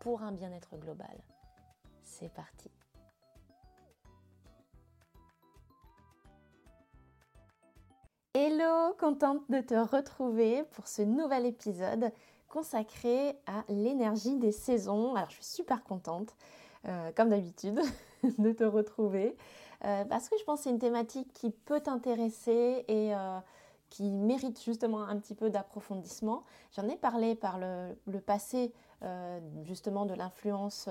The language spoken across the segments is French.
pour un bien-être global. C'est parti. Hello, contente de te retrouver pour ce nouvel épisode consacré à l'énergie des saisons. Alors je suis super contente, euh, comme d'habitude, de te retrouver euh, parce que je pense que c'est une thématique qui peut t'intéresser et euh, qui mérite justement un petit peu d'approfondissement. J'en ai parlé par le, passé justement de l'influence.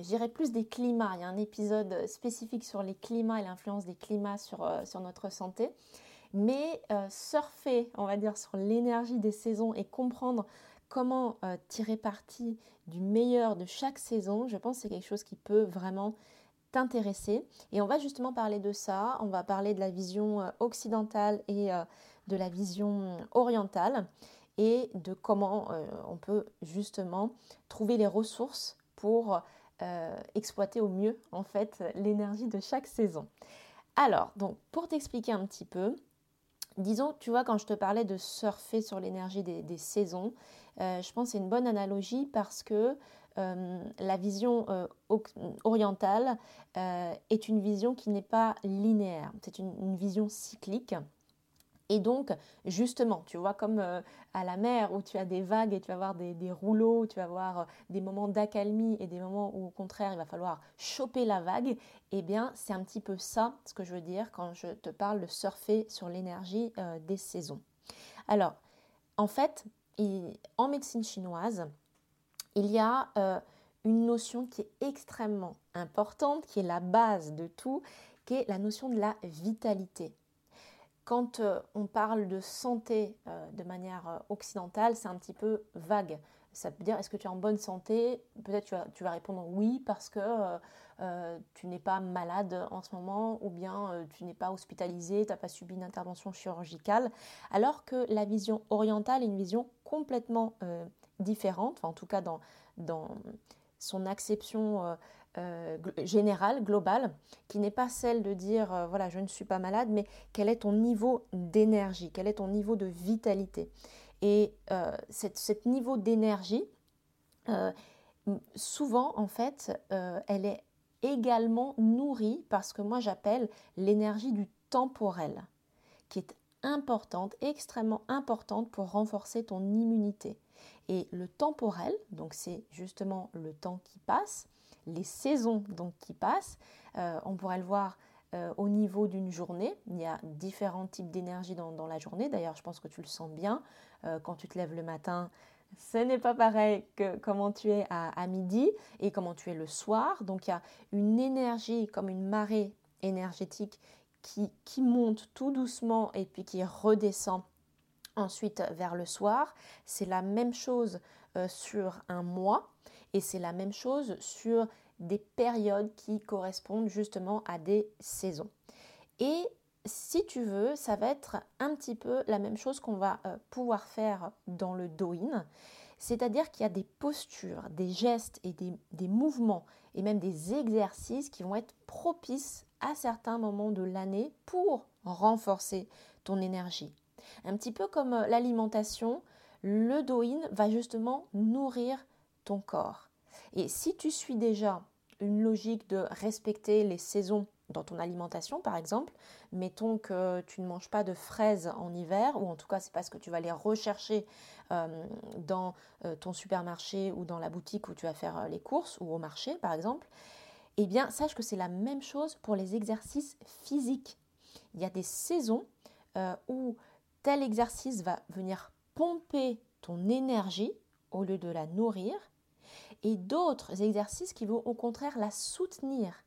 J'irai plus des climats. Il y a un épisode spécifique sur les climats et l'influence des climats sur, notre santé. Mais euh, surfer, on va dire, sur l'énergie des saisons et comprendre comment euh, tirer parti du meilleur de chaque saison, je pense que c'est quelque chose qui peut vraiment t'intéresser. Et on va justement parler de ça. On va parler de la vision euh, occidentale et de la vision orientale et de comment on peut justement trouver les ressources pour exploiter au mieux en fait l'énergie de chaque saison. Alors, donc pour t'expliquer un petit peu, Disons, tu vois, quand je te parlais de surfer sur l'énergie des, saisons, euh, je pense que c'est une bonne analogie parce que euh, la vision euh, orientale est une vision qui n'est pas linéaire, c'est une, vision cyclique. Et donc, justement, tu vois, comme euh, à la mer où tu as des vagues et tu vas avoir des, rouleaux, tu vas avoir euh, des moments d'accalmie et des moments où, au contraire, il va falloir choper la vague, eh bien, c'est un petit peu ça ce que je veux dire quand je te parle de surfer sur l'énergie euh, des saisons. Alors, en fait, en médecine chinoise, il y a une notion qui est extrêmement importante, qui est la base de tout, qui est la notion de la vitalité. Quand euh, on parle de santé euh, de manière euh, occidentale, c'est un petit peu vague. Ça veut dire est-ce que tu es en bonne santé? Peut-être tu, vas répondre oui parce que tu n'es pas malade en ce moment ou bien tu n'es pas hospitalisé, tu n'as pas subi une intervention chirurgicale. Alors que la vision orientale est une vision complètement différente, en tout cas dans, dans son acception euh, euh, générale, globale, qui n'est pas celle de dire euh, voilà, je ne suis pas malade, mais quel est ton niveau d'énergie, quel est ton niveau de vitalité. Et ce niveau d'énergie, souvent, en fait, elle est également nourrie par ce que moi j'appelle l'énergie du temporel, qui est importante, extrêmement importante pour renforcer ton immunité. Et le temporel, donc c'est justement le temps qui passe, les saisons donc qui passent, euh, on pourrait le voir euh, au niveau d'une journée. Il y a différents types d'énergie dans, la journée. D'ailleurs, je pense que tu le sens bien. Euh, quand tu te lèves le matin, ce n'est pas pareil que comment tu es à, midi et comment tu es le soir. Donc il y a une énergie comme une marée énergétique qui, monte tout doucement et puis qui redescend ensuite vers le soir. C'est la même chose sur un mois et c'est la même chose sur des périodes qui correspondent justement à des saisons. Et si tu veux, ça va être un petit peu la même chose qu'on va euh, pouvoir faire dans le Doin. C'est-à-dire qu'il y a des postures, des gestes et des, des, mouvements et même des exercices qui vont être propices à certains moments de l'année pour renforcer ton énergie. Un petit peu comme euh, l'alimentation, le Doin va justement nourrir ton corps. Et si tu suis déjà une logique de respecter les saisons dans ton alimentation, par exemple, mettons que tu ne manges pas de fraises en hiver, ou en tout cas c'est parce que tu vas les rechercher euh, dans euh, ton supermarché ou dans la boutique où tu vas faire les courses, ou au marché par exemple, eh bien, sache que c'est la même chose pour les exercices physiques. Il y a des saisons euh, où tel exercice va venir pomper ton énergie au lieu de la nourrir, et d'autres exercices qui vont au contraire la soutenir.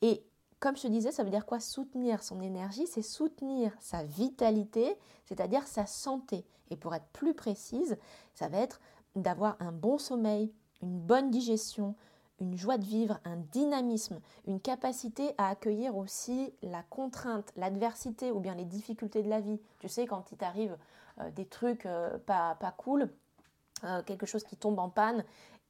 Et comme je te disais, ça veut dire quoi Soutenir son énergie, c'est soutenir sa vitalité, c'est-à-dire sa santé. Et pour être plus précise, ça va être d'avoir un bon sommeil, une bonne digestion, une joie de vivre, un dynamisme, une capacité à accueillir aussi la contrainte, l'adversité ou bien les difficultés de la vie. Tu sais, quand il t'arrive euh, des trucs euh, pas, pas cool, euh, quelque chose qui tombe en panne,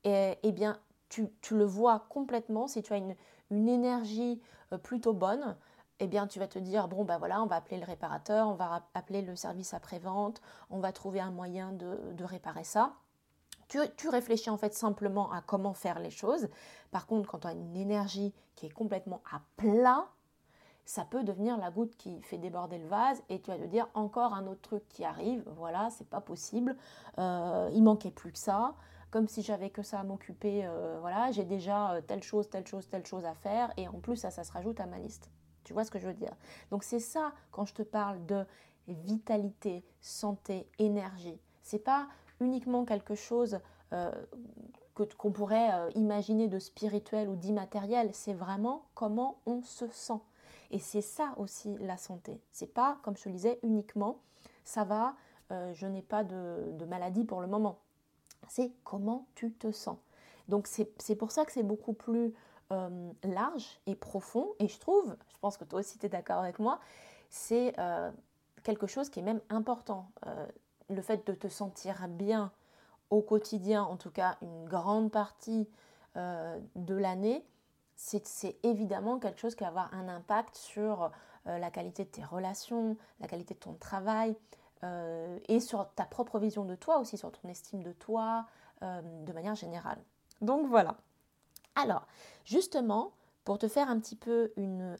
et, eh bien, tu, tu, le vois complètement. Si tu as une, une énergie plutôt bonne, eh bien, tu vas te dire, bon, ben voilà, on va appeler le réparateur, on va appeler le service après-vente, on va trouver un moyen de, de réparer ça. Tu, réfléchis en fait simplement à comment faire les choses. Par contre, quand tu as une énergie qui est complètement à plat, ça peut devenir la goutte qui fait déborder le vase et tu vas te dire encore un autre truc qui arrive. Voilà, c'est pas possible. Euh, il manquait plus que ça. Comme si j'avais que ça à m'occuper. Euh, voilà, j'ai déjà euh, telle chose, telle chose, telle chose à faire et en plus ça, ça se rajoute à ma liste. Tu vois ce que je veux dire? Donc c'est ça quand je te parle de vitalité, santé, énergie. C'est pas uniquement quelque chose euh, qu'on pourrait imaginer de spirituel ou d'immatériel, c'est vraiment comment on se sent. Et c'est ça aussi la santé. C'est pas, comme je le disais, uniquement ça va, je n'ai pas de, maladie pour le moment. C'est comment tu te sens. Donc c'est pour ça que c'est beaucoup plus large et profond. Et je trouve, je pense que toi aussi tu es d'accord avec moi, c'est quelque chose qui est même important le fait de te sentir bien au quotidien, en tout cas une grande partie euh, de l'année, c'est évidemment quelque chose qui va avoir un impact sur euh, la qualité de tes relations, la qualité de ton travail euh, et sur ta propre vision de toi aussi, sur ton estime de toi de manière générale. Donc voilà. Alors, justement, pour te faire un petit peu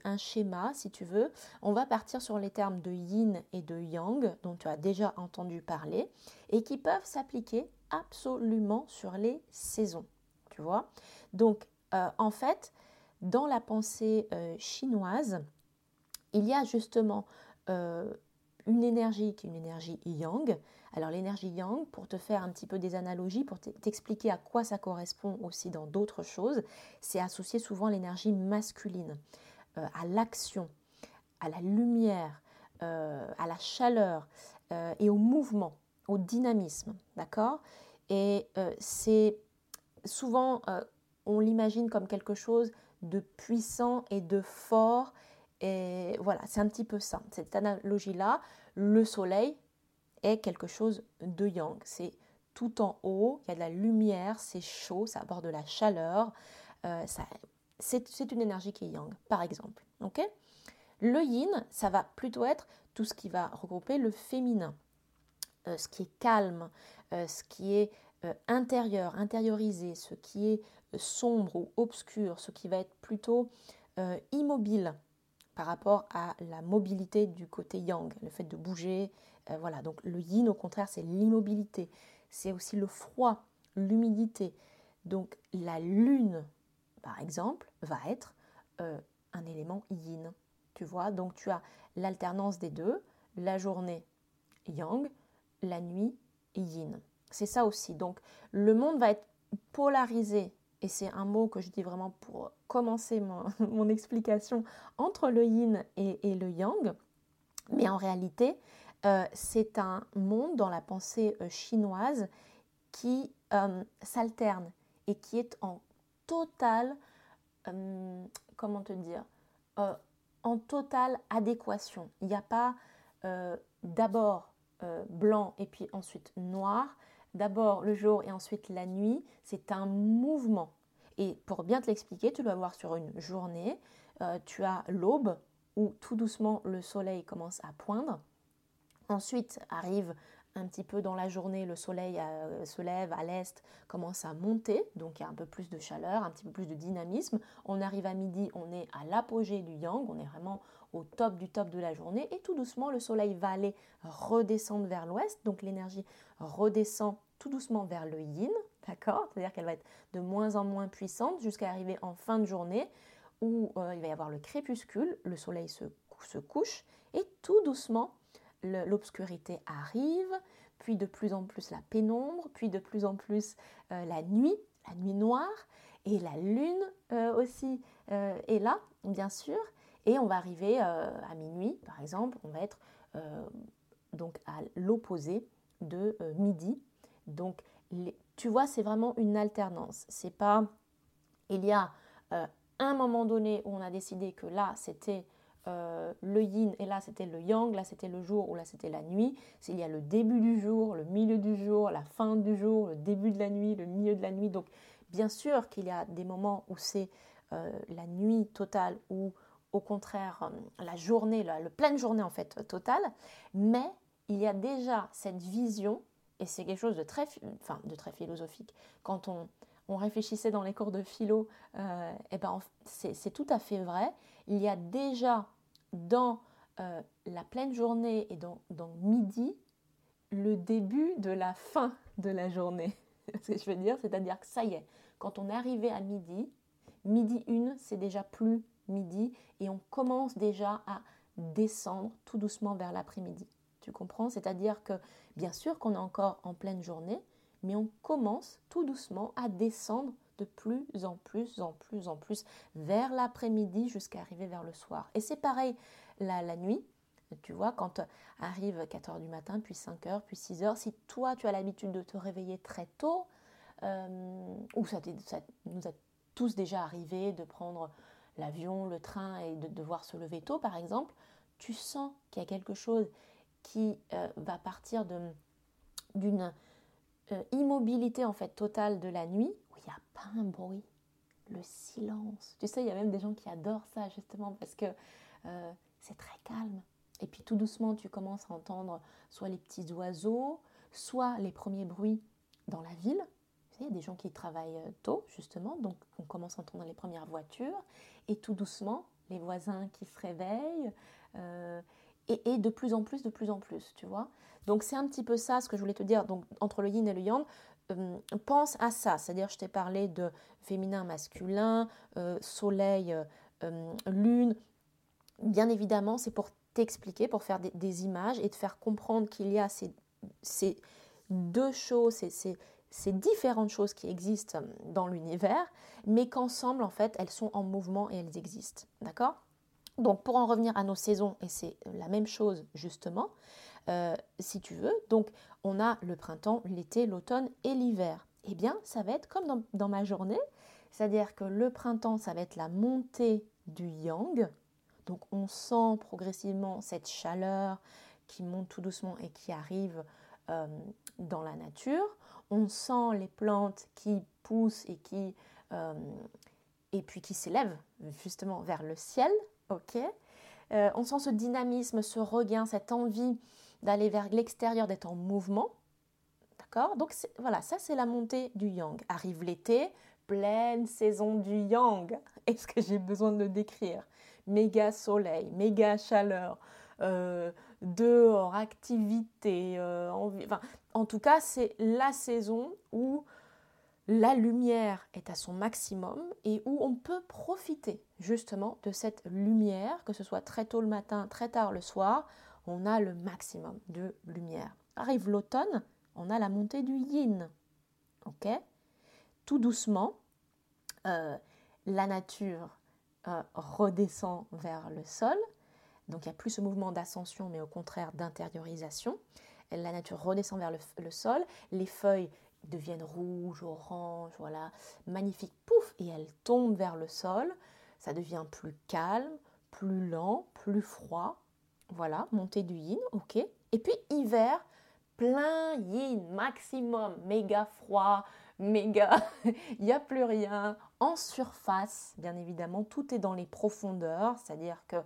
un schéma, si tu veux, on va partir sur les termes de yin et de yang, dont tu as déjà entendu parler, et qui peuvent s'appliquer absolument sur les saisons. Tu vois Donc, euh, en fait, dans la pensée euh, chinoise, il y a justement euh, une énergie qui est une énergie yang. Alors l'énergie yang, pour te faire un petit peu des analogies, pour t'expliquer à quoi ça correspond aussi dans d'autres choses, c'est associé souvent l'énergie masculine, euh, à l'action, à la lumière, euh, à la chaleur euh, et au mouvement, au dynamisme, d'accord? Et c'est souvent, on l'imagine comme quelque chose de puissant et de fort et voilà, c'est un petit peu ça. Cette analogie-là, le soleil est quelque chose de yang. C'est tout en haut, il y a de la lumière, c'est chaud, ça apporte de la chaleur. Euh, c'est une énergie qui est yang, par exemple. le yin, ça va plutôt être tout ce qui va regrouper le féminin, euh, ce qui est calme, euh, ce qui est intérieur, intériorisé, ce qui est sombre ou obscur, ce qui va être plutôt immobile, par rapport à la mobilité du côté yang, le fait de bouger. Euh, voilà, donc le yin au contraire c'est l'immobilité, c'est aussi le froid, l'humidité. Donc la lune, par exemple, va être euh, un élément yin. Tu vois, donc tu as l'alternance des deux, la journée yang, la nuit yin. C'est ça aussi. Donc le monde va être polarisé et c'est un mot que je dis vraiment pour commencer mon, explication, entre le yin et, le yang. Mais en réalité, euh, c'est un monde dans la pensée euh, chinoise qui euh, s'alterne et qui est en comment te dire, en totale adéquation. Il n'y a pas d'abord blanc et puis ensuite noir d'abord le jour et ensuite la nuit, c'est un mouvement. Et pour bien te l'expliquer, tu dois voir sur une journée, euh, tu as l'aube où tout doucement le soleil commence à poindre. Ensuite arrive un petit peu dans la journée, le soleil euh, se lève à l'est, commence à monter, donc il y a un peu plus de chaleur, un petit peu plus de dynamisme. On arrive à midi, on est à l'apogée du yang, on est vraiment au top du top de la journée, et tout doucement le soleil va aller redescendre vers l'ouest, donc l'énergie redescend tout doucement vers le yin, d'accord? C'est-à-dire qu'elle va être de moins en moins puissante jusqu'à arriver en fin de journée où euh, il va y avoir le crépuscule, le soleil se, se couche, et tout doucement l'obscurité arrive, puis de plus en plus la pénombre, puis de plus en plus euh, la nuit, la nuit noire, et la lune euh, aussi euh, est là, bien sûr, et on va arriver à minuit, par exemple, on va être donc à l'opposé de midi. Donc tu vois, c'est vraiment une alternance. C'est pas, il y a un moment donné où on a décidé que là, c'était euh, le yin et là c'était le yang, là c'était le jour ou là c'était la nuit. Il y a le début du jour, le milieu du jour, la fin du jour, le début de la nuit, le milieu de la nuit. Donc bien sûr qu'il y a des moments où c'est euh, la nuit totale ou au contraire euh, la journée, la, pleine journée en fait totale, mais il y a déjà cette vision et c'est quelque chose de très, enfin, de très philosophique. Quand on, on réfléchissait dans les cours de philo, et ben, c'est tout à fait vrai. Il y a déjà dans euh, la pleine journée et dans, midi le début de la fin de la journée. c'est-à-dire que ça y est, quand on est arrivé à midi, midi 1, c'est déjà plus midi et on commence déjà à descendre tout doucement vers l'après-midi. Tu comprends? C'est-à-dire que bien sûr qu'on est encore en pleine journée, mais on commence tout doucement à descendre de plus en plus, en plus, en plus vers l'après-midi jusqu'à arriver vers le soir. Et c'est pareil la, la nuit. Tu vois, quand arrive 4 heures du matin, puis 5 heures, puis 6 heures, si toi tu as l'habitude de te réveiller très tôt, euh, ou ça, nous a tous déjà arrivé de prendre l'avion, le train et de devoir se lever tôt par exemple, tu sens qu'il y a quelque chose qui euh, va partir d'une euh, immobilité en fait totale de la nuit il n'y a pas un bruit, le silence. Tu sais, il y a même des gens qui adorent ça justement parce que euh, c'est très calme. Et puis tout doucement, tu commences à entendre soit les petits oiseaux, soit les premiers bruits dans la ville. Il y a des gens qui travaillent euh, tôt justement, donc on commence à entendre les premières voitures. Et tout doucement, les voisins qui se réveillent. et, et, de plus en plus, de plus en plus, tu vois. Donc c'est un petit peu ça ce que je voulais te dire. Donc entre le yin et le yang, euh, pense à ça. C'est-à-dire je t'ai parlé de féminin, masculin, euh, soleil, euh, lune. Bien évidemment, c'est pour t'expliquer, pour faire des, images et te faire comprendre qu'il y a ces, deux choses, ces différentes choses qui existent dans l'univers, mais qu'ensemble, en fait, elles sont en mouvement et elles existent. D'accord? Donc, pour en revenir à nos saisons, et c'est la même chose justement, euh, si tu veux. Donc, on a le printemps, l'été, l'automne et l'hiver. Eh bien, ça va être comme dans, ma journée, c'est-à-dire que le printemps, ça va être la montée du yang. Donc, on sent progressivement cette chaleur qui monte tout doucement et qui arrive euh, dans la nature. On sent les plantes qui poussent et qui euh, et puis qui s'élèvent justement vers le ciel. Ok. on sent ce dynamisme, ce regain, cette envie d'aller vers l'extérieur, d'être en mouvement. D'accord? Donc voilà, ça c'est la montée du yang. Arrive l'été, pleine saison du yang. Est-ce que j'ai besoin de le décrire? Méga soleil, méga chaleur, euh, dehors, activité. Euh, enfin, en tout cas, c'est la saison où la lumière est à son maximum et où on peut profiter justement de cette lumière, que ce soit très tôt le matin, très tard le soir, on a le maximum de lumière. Arrive l'automne, on a la montée du yin. Ok? Tout doucement, euh, la nature euh, redescend vers le sol. Donc il n'y a plus ce mouvement d'ascension, mais au contraire d'intériorisation. La nature redescend vers le, sol, les feuilles deviennent rouges, oranges, voilà, magnifiques, pouf, et elles tombent vers le sol. Ça devient plus calme, plus lent, plus froid, voilà, montée du yin, ok. Et puis hiver, plein yin, maximum, méga froid, méga, il n'y a plus rien. En surface, bien évidemment, tout est dans les profondeurs, c'est-à-dire que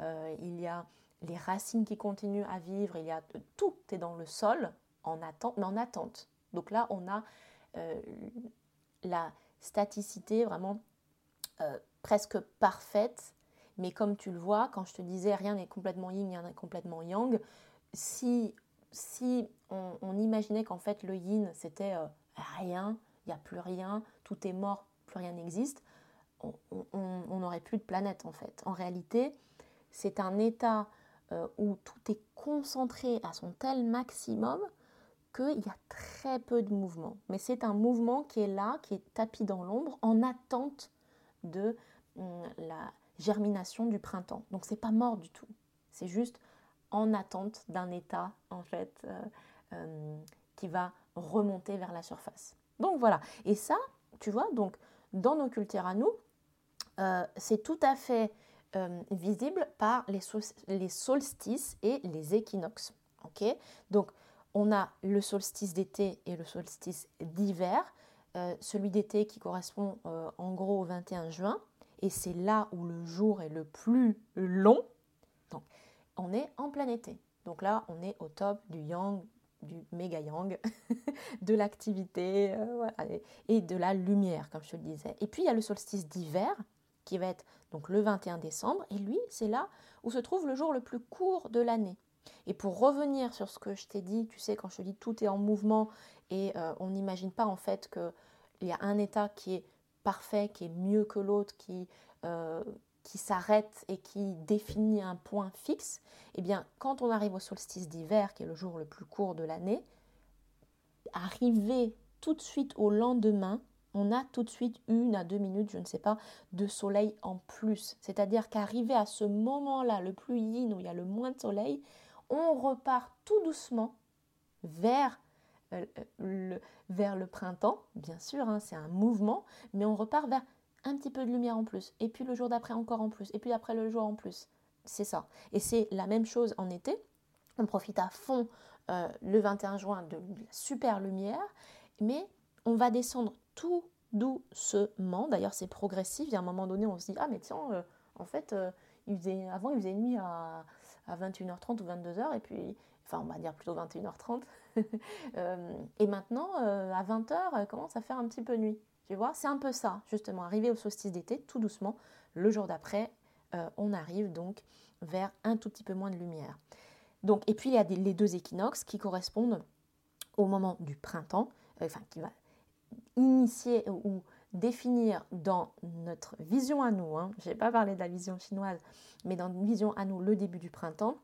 euh, y a les racines qui continuent à vivre, il y a tout est dans le sol en attente, mais en attente. Donc là, on a euh, la staticité vraiment euh, presque parfaite mais comme tu le vois, quand je te disais rien n'est complètement yin, rien n'est complètement yang, si, si on, imaginait qu'en fait le yin c'était euh, rien, il n'y a plus rien, tout est mort, plus rien n'existe, on n'aurait plus de planète en fait. En réalité, c'est un état euh, où tout est concentré à son tel maximum qu'il y a très peu de mouvement. Mais c'est un mouvement qui est là, qui est tapis dans l'ombre, en attente de hum, la, germination du printemps. Donc c'est pas mort du tout. C'est juste en attente d'un état en fait euh, euh, qui va remonter vers la surface. Donc voilà. Et ça, tu vois, donc dans nos cultures à nous, euh, c'est tout à fait visible par les, les, solstices et les équinoxes. ok? Donc on a le solstice d'été et le solstice d'hiver. Celui d'été qui correspond en gros au 21 juin, et c'est là où le jour est le plus long. Donc, on est en plein été. Donc là, on est au top du yang, du méga yang, de l'activité et de la lumière, comme je te le disais. Et puis, il y a le solstice d'hiver qui va être donc le 21 décembre. Et lui, c'est là où se trouve le jour le plus court de l'année. Et pour revenir sur ce que je t'ai dit, tu sais, quand je te dis tout est en mouvement et euh, on n'imagine pas en fait qu'il y a un état qui est parfait, qui est mieux que l'autre, qui, euh, qui s'arrête et qui définit un point fixe, eh bien, quand on arrive au solstice d'hiver, qui est le jour le plus court de l'année, arriver tout de suite au lendemain, on a tout de suite une à deux minutes, je ne sais pas, de soleil en plus. C'est-à-dire qu'arrivé à ce moment-là, le plus yin, où il y a le moins de soleil, on repart tout doucement vers, le, vers le printemps, bien sûr, hein, c'est un mouvement, mais on repart vers un petit peu de lumière en plus, et puis le jour d'après encore en plus, et puis après le jour en plus. C'est ça. Et c'est la même chose en été. On profite à fond euh, le 21 juin de la super lumière, mais on va descendre tout doucement. D'ailleurs, c'est progressif. Il y a un moment donné, on se dit Ah, mais tiens, euh, en fait, euh, il faisait, avant, il faisait nuit à, à 21h30 ou 22h, et puis, enfin, on va dire plutôt 21h30. et maintenant, à 20h, commence à faire un petit peu nuit. Tu vois, c'est un peu ça, justement, arriver au solstice d'été, tout doucement. Le jour d'après, euh, on arrive donc vers un tout petit peu moins de lumière. Donc, et puis il y a les deux équinoxes qui correspondent au moment du printemps, euh, enfin qui va initier ou définir dans notre vision à nous, hein, je n'ai pas parlé de la vision chinoise, mais dans une vision à nous le début du printemps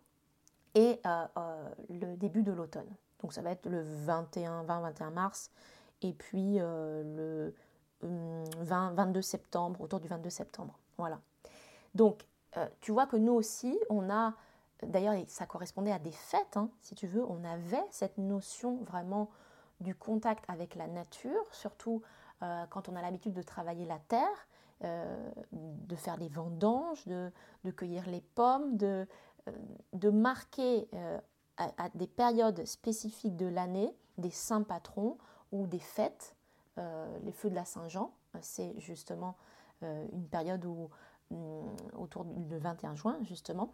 et euh, le début de l'automne. Donc ça va être le 21, 20-21 mars et puis le 20, 22 septembre, autour du 22 septembre. Voilà. Donc, euh, tu vois que nous aussi, on a, d'ailleurs, ça correspondait à des fêtes, hein, si tu veux, on avait cette notion vraiment du contact avec la nature, surtout euh, quand on a l'habitude de travailler la terre, euh, de faire des vendanges, de, cueillir les pommes, de, de marquer à, des périodes spécifiques de l'année des saints patrons ou des fêtes euh, les feux de la Saint-Jean. Euh, c'est justement euh, une période où, mm, autour du 21 juin, justement,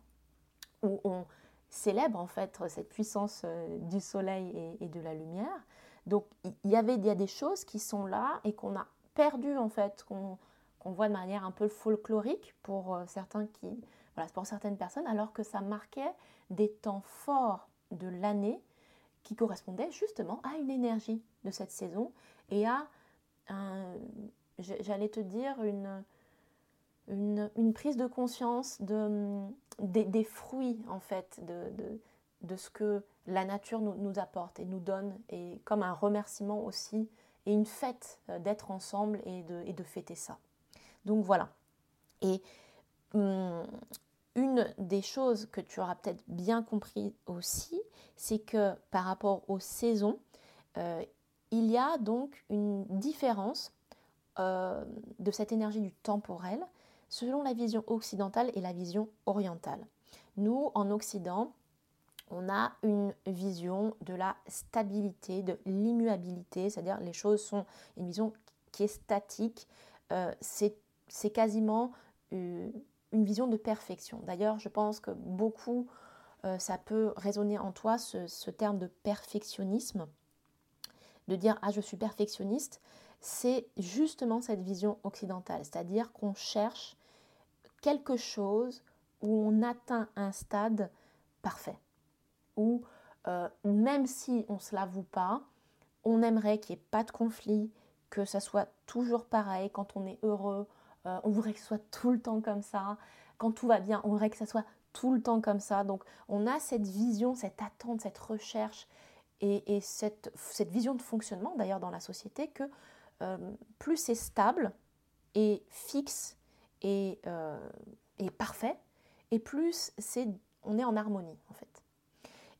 où on célèbre en fait cette puissance du soleil et, de la lumière. Donc il y avait y a des choses qui sont là et qu'on a perdu en fait, qu'on voit de manière un peu folklorique pour certains qui, voilà, pour certaines personnes, alors que ça marquait des temps forts de l'année qui correspondaient justement à une énergie de cette saison et à, j'allais te dire, une, prise de conscience de, des, fruits, en fait, de, ce que la nature nous, apporte et nous donne, et comme un remerciement aussi, et une fête euh, d'être ensemble et de, et de fêter ça. Donc voilà. Et hum, une des choses que tu auras peut-être bien compris aussi, c'est que par rapport aux saisons, euh, il y a donc une différence euh, de cette énergie du temporel selon la vision occidentale et la vision orientale. Nous, en Occident, on a une vision de la stabilité, de l'immuabilité, c'est-à-dire les choses sont une vision qui est statique, euh, c'est quasiment euh, une vision de perfection. D'ailleurs, je pense que beaucoup, ça peut résonner en toi ce terme de perfectionnisme de dire ah je suis perfectionniste, c'est justement cette vision occidentale, c'est-à-dire qu'on cherche quelque chose où on atteint un stade parfait, où euh, même si on ne se l'avoue pas, on aimerait qu'il n'y ait pas de conflit, que ça soit toujours pareil quand on est heureux, euh, on voudrait que ce soit tout le temps comme ça, quand tout va bien, on voudrait que ça soit tout le temps comme ça. Donc on a cette vision, cette attente, cette recherche et, cette, vision de fonctionnement d'ailleurs dans la société que euh, plus c'est stable et fixe et, parfait, et plus on est en harmonie en fait.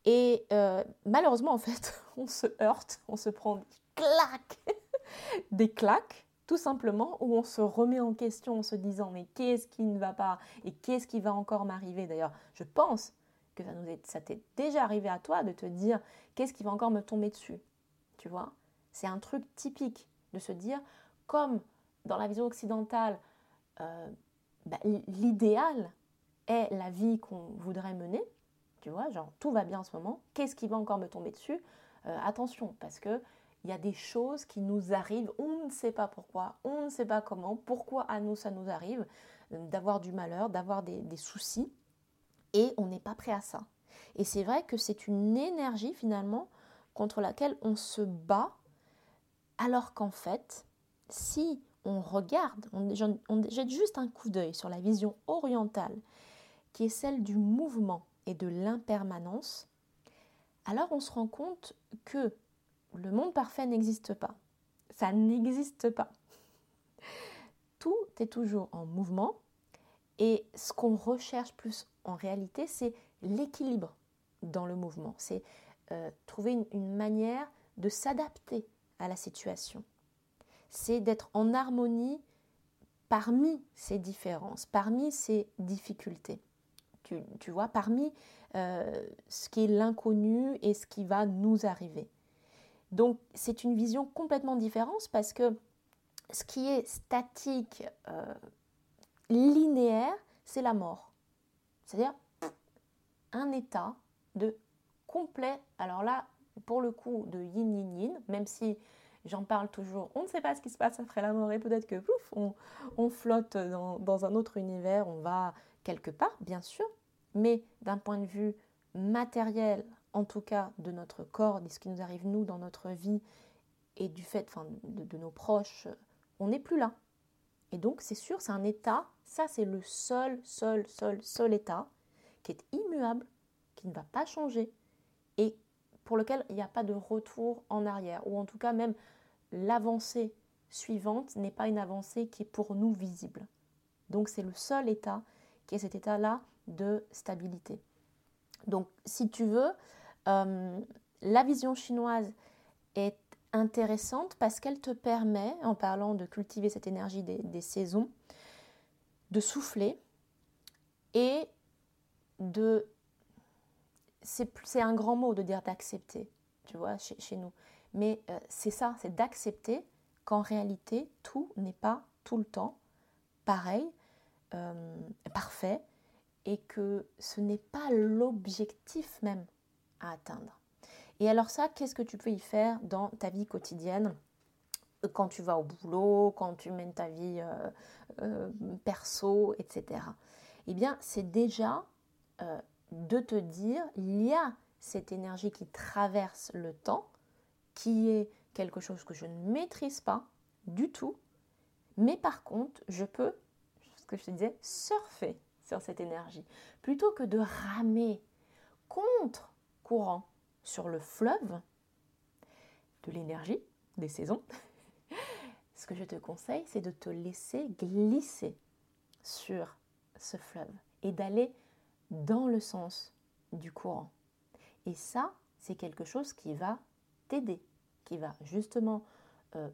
Et euh, malheureusement en fait, on se heurte, on se prend clac des claques, tout simplement, où on se remet en question en se disant mais qu'est-ce qui ne va pas et qu'est-ce qui va encore m'arriver? D'ailleurs, je pense que ça t'est déjà arrivé à toi de te dire qu'est-ce qui va encore me tomber dessus? Tu vois? C'est un truc typique de se dire, comme dans la vision occidentale, euh, bah, l'idéal est la vie qu'on voudrait mener, tu vois, genre tout va bien en ce moment, qu'est-ce qui va encore me tomber dessus? Euh, Attention, parce que il y a des choses qui nous arrivent, on ne sait pas pourquoi, on ne sait pas comment, pourquoi à nous ça nous arrive, euh, d'avoir du malheur, d'avoir des, des soucis, et on n'est pas prêt à ça. Et c'est vrai que c'est une énergie finalement contre laquelle on se bat, alors qu'en fait, si on regarde, on, jette juste un coup d'œil sur la vision orientale, qui est celle du mouvement et de l'impermanence, alors on se rend compte que le monde parfait n'existe pas. Ça n'existe pas. Tout est toujours en mouvement et ce qu'on recherche plus en réalité, c'est l'équilibre dans le mouvement. C'est euh, trouver une manière de s'adapter à la situation c'est d'être en harmonie parmi ces différences, parmi ces difficultés. Tu, vois, parmi euh, ce qui est l'inconnu et ce qui va nous arriver. Donc c'est une vision complètement différente parce que ce qui est statique, euh, linéaire, c'est la mort. C'est-à-dire un état de complet, alors là, pour le coup, de yin yin yin, même si J'en parle toujours. On ne sait pas ce qui se passe après la mort et peut-être que pouf, on, flotte dans, un autre univers, on va quelque part, bien sûr, mais d'un point de vue matériel, en tout cas de notre corps, de ce qui nous arrive nous dans notre vie et du fait de nos proches, on n'est plus là. Et donc c'est sûr, c'est un état, ça c'est le seul, seul, seul, seul état qui est immuable, qui ne va pas changer et pour lequel il n'y a pas de retour en arrière, ou en tout cas même l'avancée suivante n'est pas une avancée qui est pour nous visible. Donc c'est le seul état qui est cet état-là de stabilité. Donc si tu veux, euh, la vision chinoise est intéressante parce qu'elle te permet, en parlant de cultiver cette énergie des saisons, de souffler et de c'est un grand mot de dire d'accepter, tu vois, chez, nous. Mais euh, c'est ça, c'est d'accepter qu'en réalité, tout n'est pas tout le temps pareil, euh, parfait, et que ce n'est pas l'objectif même à atteindre. Et alors ça, qu'est-ce que tu peux y faire dans ta vie quotidienne? Quand tu vas au boulot, quand tu mènes ta vie euh, perso, etc. Eh bien, c'est déjà de te dire, il y a cette énergie qui traverse le temps, qui est quelque chose que je ne maîtrise pas du tout, mais par contre, je peux, que je te disais, surfer sur cette énergie. Plutôt que de ramer contre courant sur le fleuve de l'énergie, des saisons, ce que je te conseille, c'est de te laisser glisser sur ce fleuve et d'aller dans le sens du courant. Et ça, c'est quelque chose qui va t'aider, qui va justement euh,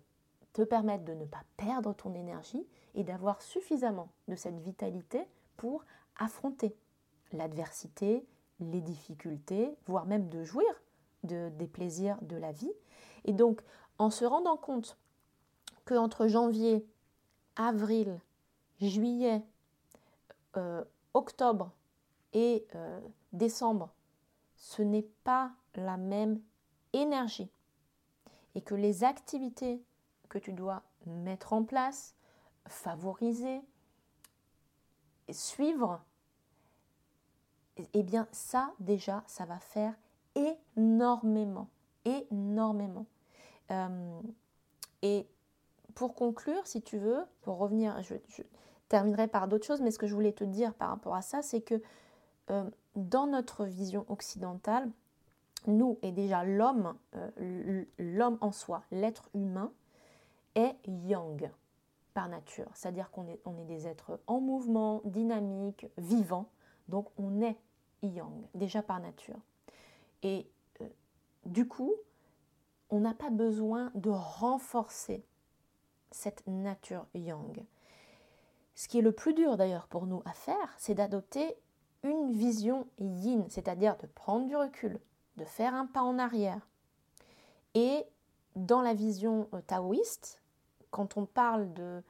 te permettre de ne pas perdre ton énergie et d'avoir suffisamment de cette vitalité pour affronter l'adversité, les difficultés, voire même de jouir de, des plaisirs de la vie. Et donc, en se rendant compte que entre janvier, avril, juillet, euh, octobre, et euh, décembre, ce n'est pas la même énergie et que les activités que tu dois mettre en place, favoriser, suivre, eh bien ça déjà, ça va faire énormément, énormément. Euh, et pour conclure, si tu veux, pour revenir, je, terminerai par d'autres choses, mais ce que je voulais te dire par rapport à ça, c'est que euh, dans notre vision occidentale, nous et déjà l'homme, euh, l'homme en soi, l'être humain, est yang par nature. C'est-à-dire qu'on est, on est des êtres en mouvement, dynamiques, vivants. Donc on est yang, déjà par nature. Et euh, du coup, on n'a pas besoin de renforcer cette nature yang. Ce qui est le plus dur d'ailleurs pour nous à faire, c'est d'adopter une vision yin, c'est-à-dire de prendre du recul, de faire un pas en arrière. Et dans la vision euh, taoïste, quand on parle de,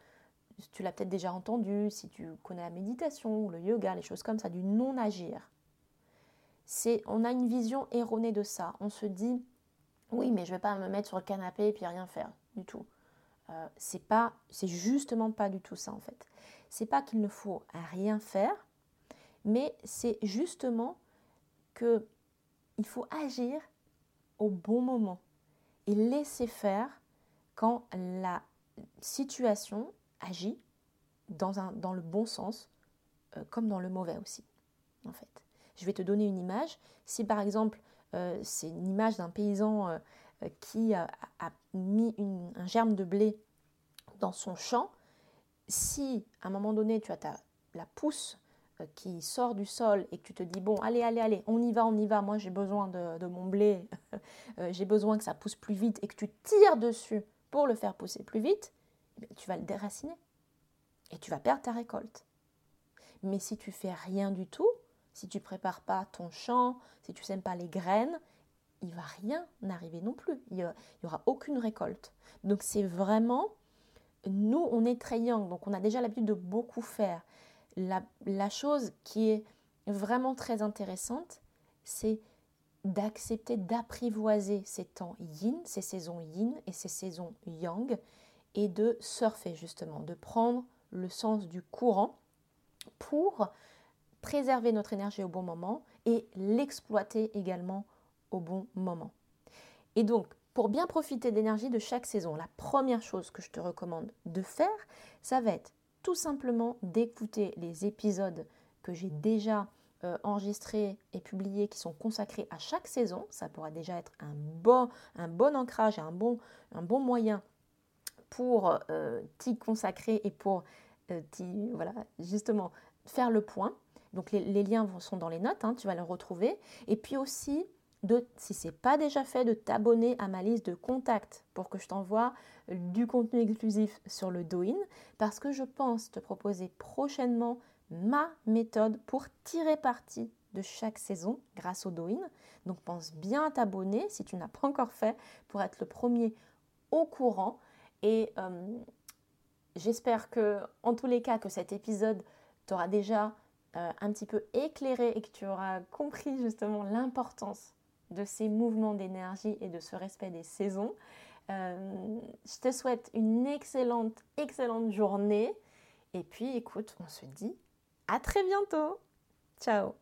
tu l'as peut-être déjà entendu, si tu connais la méditation, le yoga, les choses comme ça, du non-agir, c'est on a une vision erronée de ça. On se dit, oui, mais je ne vais pas me mettre sur le canapé et puis rien faire du tout. Euh, c'est pas, c'est justement pas du tout ça en fait. C'est pas qu'il ne faut rien faire, mais c'est justement que il faut agir au bon moment et laisser faire quand la situation agit dans, un, dans le bon sens euh, comme dans le mauvais aussi en fait. Je vais te donner une image. Si par exemple euh, c'est une image d'un paysan euh, qui a, mis un germe de blé dans son champ, si à un moment donné tu as ta, la pousse qui sort du sol et que tu te dis bon allez allez allez on y va on y va moi j'ai besoin de, mon blé j'ai besoin que ça pousse plus vite et que tu tires dessus pour le faire pousser plus vite eh tu vas le déraciner et tu vas perdre ta récolte mais si tu fais rien du tout si tu prépares pas ton champ, si tu sèmes pas les graines, il va rien arriver non plus. Il n'y aura aucune récolte. Donc c'est vraiment, nous, on est très young, donc on a déjà l'habitude de beaucoup faire. La, chose qui est vraiment très intéressante, c'est d'accepter d'apprivoiser ces temps yin, ces saisons yin et ces saisons yang, et de surfer justement, de prendre le sens du courant pour préserver notre énergie au bon moment et l'exploiter également au bon moment. Et donc, pour bien profiter de l'énergie de chaque saison, la première chose que je te recommande de faire, ça va être tout simplement d'écouter les épisodes que j'ai déjà euh, enregistrés et publiés qui sont consacrés à chaque saison. Ça pourra déjà être un bon, ancrage et un bon, moyen pour euh, t'y consacrer et pour euh, voilà, justement faire le point. Donc les, liens sont dans les notes, hein, tu vas les retrouver. Et puis aussi, de, si ce n'est pas déjà fait, de t'abonner à ma liste de contacts pour que je t'envoie du contenu exclusif sur le Douyin, parce que je pense te proposer prochainement ma méthode pour tirer parti de chaque saison grâce au Douyin. Donc pense bien à t'abonner si tu n'as pas encore fait pour être le premier au courant. Et euh, j'espère que, en tous les cas, que cet épisode t'aura déjà euh, un petit peu éclairé et que tu auras compris justement l'importance de ces mouvements d'énergie et de ce respect des saisons. Euh, je te souhaite une excellente, excellente journée. Et puis écoute, on se dit à très bientôt. Ciao